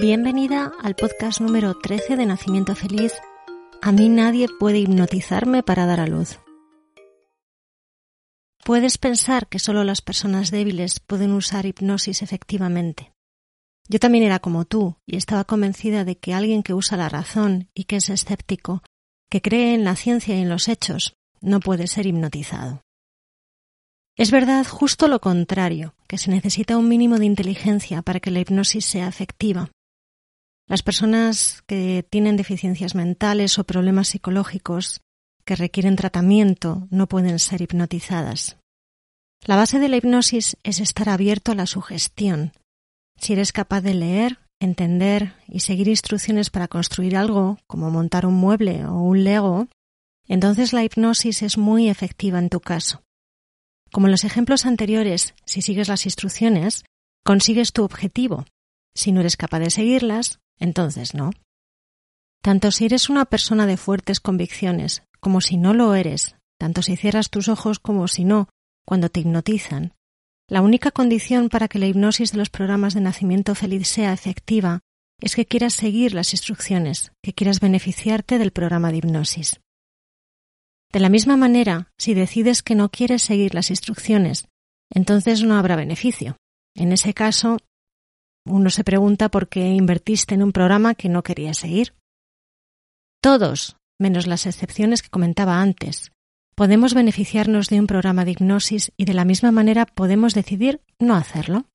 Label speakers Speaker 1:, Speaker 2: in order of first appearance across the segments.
Speaker 1: Bienvenida al podcast número 13 de Nacimiento Feliz. A mí nadie puede hipnotizarme para dar a luz. Puedes pensar que solo las personas débiles pueden usar hipnosis efectivamente. Yo también era como tú y estaba convencida de que alguien que usa la razón y que es escéptico, que cree en la ciencia y en los hechos, no puede ser hipnotizado. Es verdad justo lo contrario, que se necesita un mínimo de inteligencia para que la hipnosis sea efectiva. Las personas que tienen deficiencias mentales o problemas psicológicos que requieren tratamiento no pueden ser hipnotizadas. La base de la hipnosis es estar abierto a la sugestión. Si eres capaz de leer, entender y seguir instrucciones para construir algo, como montar un mueble o un lego, entonces la hipnosis es muy efectiva en tu caso. Como en los ejemplos anteriores, si sigues las instrucciones, consigues tu objetivo. Si no eres capaz de seguirlas, entonces no. Tanto si eres una persona de fuertes convicciones como si no lo eres, tanto si cierras tus ojos como si no, cuando te hipnotizan, la única condición para que la hipnosis de los programas de nacimiento feliz sea efectiva es que quieras seguir las instrucciones, que quieras beneficiarte del programa de hipnosis. De la misma manera, si decides que no quieres seguir las instrucciones, entonces no habrá beneficio. En ese caso, uno se pregunta por qué invertiste en un programa que no querías seguir. Todos, menos las excepciones que comentaba antes, podemos beneficiarnos de un programa de hipnosis y de la misma manera podemos decidir no hacerlo.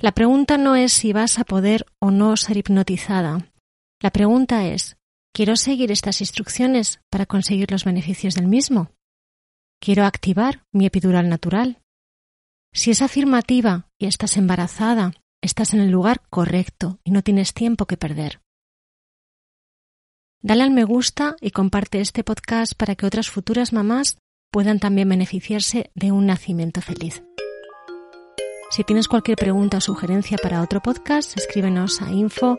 Speaker 1: La pregunta no es si vas a poder o no ser hipnotizada. La pregunta es, ¿quiero seguir estas instrucciones para conseguir los beneficios del mismo? ¿Quiero activar mi epidural natural? Si es afirmativa y estás embarazada estás en el lugar correcto y no tienes tiempo que perder. Dale al me gusta y comparte este podcast para que otras futuras mamás puedan también beneficiarse de un nacimiento feliz. Si tienes cualquier pregunta o sugerencia para otro podcast, escríbenos a info